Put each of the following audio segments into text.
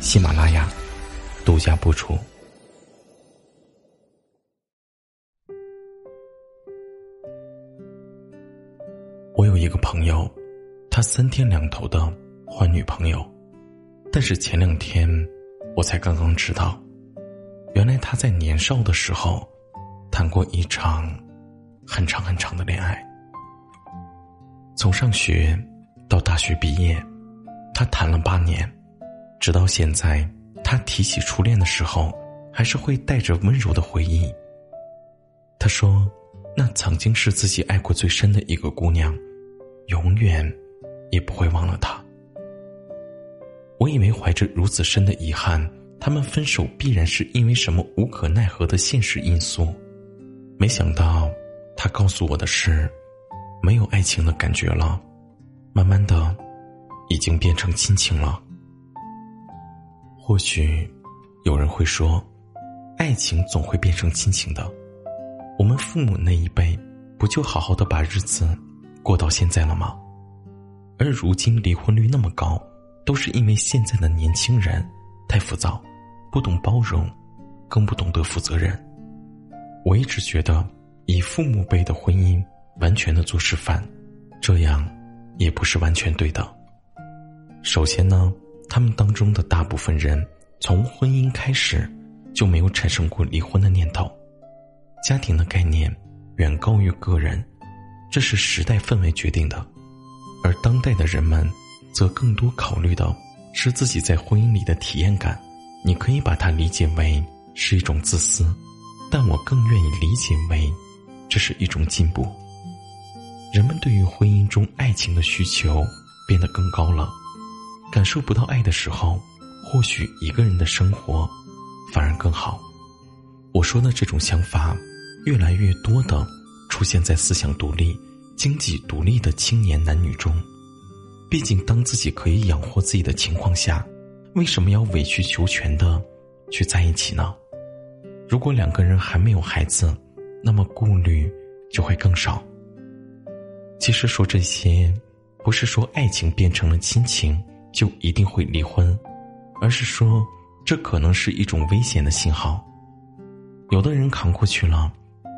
喜马拉雅独家播出。我有一个朋友，他三天两头的换女朋友，但是前两天我才刚刚知道，原来他在年少的时候谈过一场很长很长的恋爱。从上学到大学毕业，他谈了八年，直到现在，他提起初恋的时候，还是会带着温柔的回忆。他说：“那曾经是自己爱过最深的一个姑娘。”永远也不会忘了她。我以为怀着如此深的遗憾，他们分手必然是因为什么无可奈何的现实因素。没想到，他告诉我的是，没有爱情的感觉了，慢慢的，已经变成亲情了。或许，有人会说，爱情总会变成亲情的。我们父母那一辈，不就好好的把日子？过到现在了吗？而如今离婚率那么高，都是因为现在的年轻人太浮躁，不懂包容，更不懂得负责任。我一直觉得，以父母辈的婚姻完全的做示范，这样也不是完全对的。首先呢，他们当中的大部分人从婚姻开始就没有产生过离婚的念头，家庭的概念远高于个人。这是时代氛围决定的，而当代的人们，则更多考虑的是自己在婚姻里的体验感。你可以把它理解为是一种自私，但我更愿意理解为，这是一种进步。人们对于婚姻中爱情的需求变得更高了，感受不到爱的时候，或许一个人的生活反而更好。我说的这种想法，越来越多的。出现在思想独立、经济独立的青年男女中。毕竟，当自己可以养活自己的情况下，为什么要委曲求全的去在一起呢？如果两个人还没有孩子，那么顾虑就会更少。其实说这些，不是说爱情变成了亲情就一定会离婚，而是说这可能是一种危险的信号。有的人扛过去了，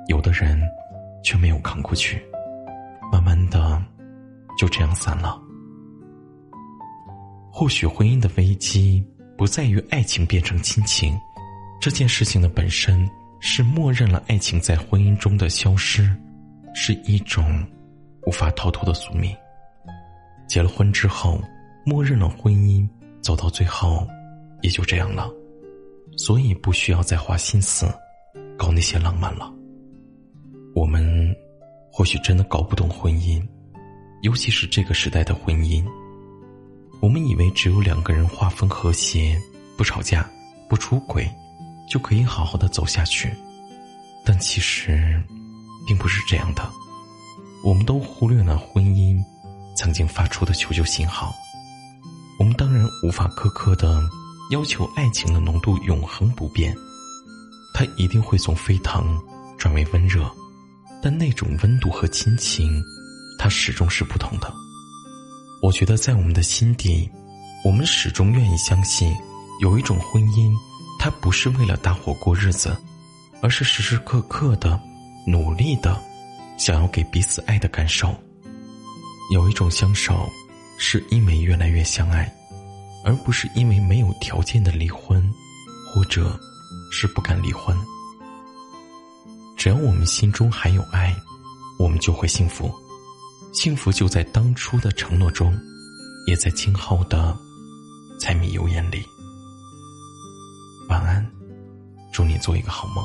有的人。却没有扛过去，慢慢的就这样散了。或许婚姻的危机不在于爱情变成亲情，这件事情的本身是默认了爱情在婚姻中的消失，是一种无法逃脱的宿命。结了婚之后，默认了婚姻走到最后也就这样了，所以不需要再花心思搞那些浪漫了。我们或许真的搞不懂婚姻，尤其是这个时代的婚姻。我们以为只有两个人划分和谐，不吵架，不出轨，就可以好好的走下去。但其实，并不是这样的。我们都忽略了婚姻曾经发出的求救信号。无法苛刻的要求爱情的浓度永恒不变，它一定会从沸腾转为温热。但那种温度和亲情，它始终是不同的。我觉得在我们的心底，我们始终愿意相信，有一种婚姻，它不是为了搭伙过日子，而是时时刻刻的努力的，想要给彼此爱的感受。有一种相守，是因为越来越相爱，而不是因为没有条件的离婚，或者是不敢离婚。只要我们心中还有爱，我们就会幸福。幸福就在当初的承诺中，也在今后的柴米油盐里。晚安，祝你做一个好梦。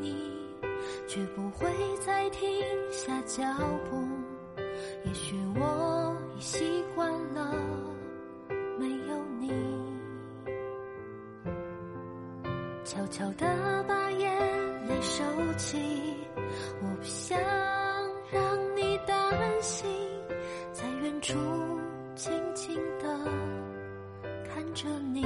却不会再停下脚步。也许我已习惯了没有你，悄悄地把眼泪收起。我不想让你担心，在远处静静地看着你。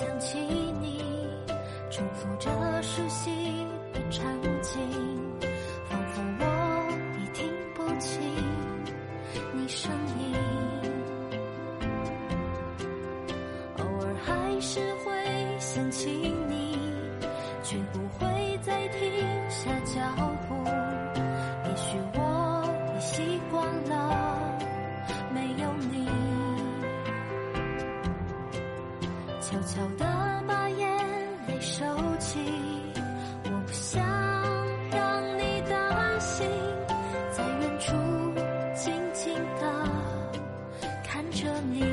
想起你，重复着熟悉的场景，悄悄地把眼泪收起，我不想让你担心，在远处静静地看着你。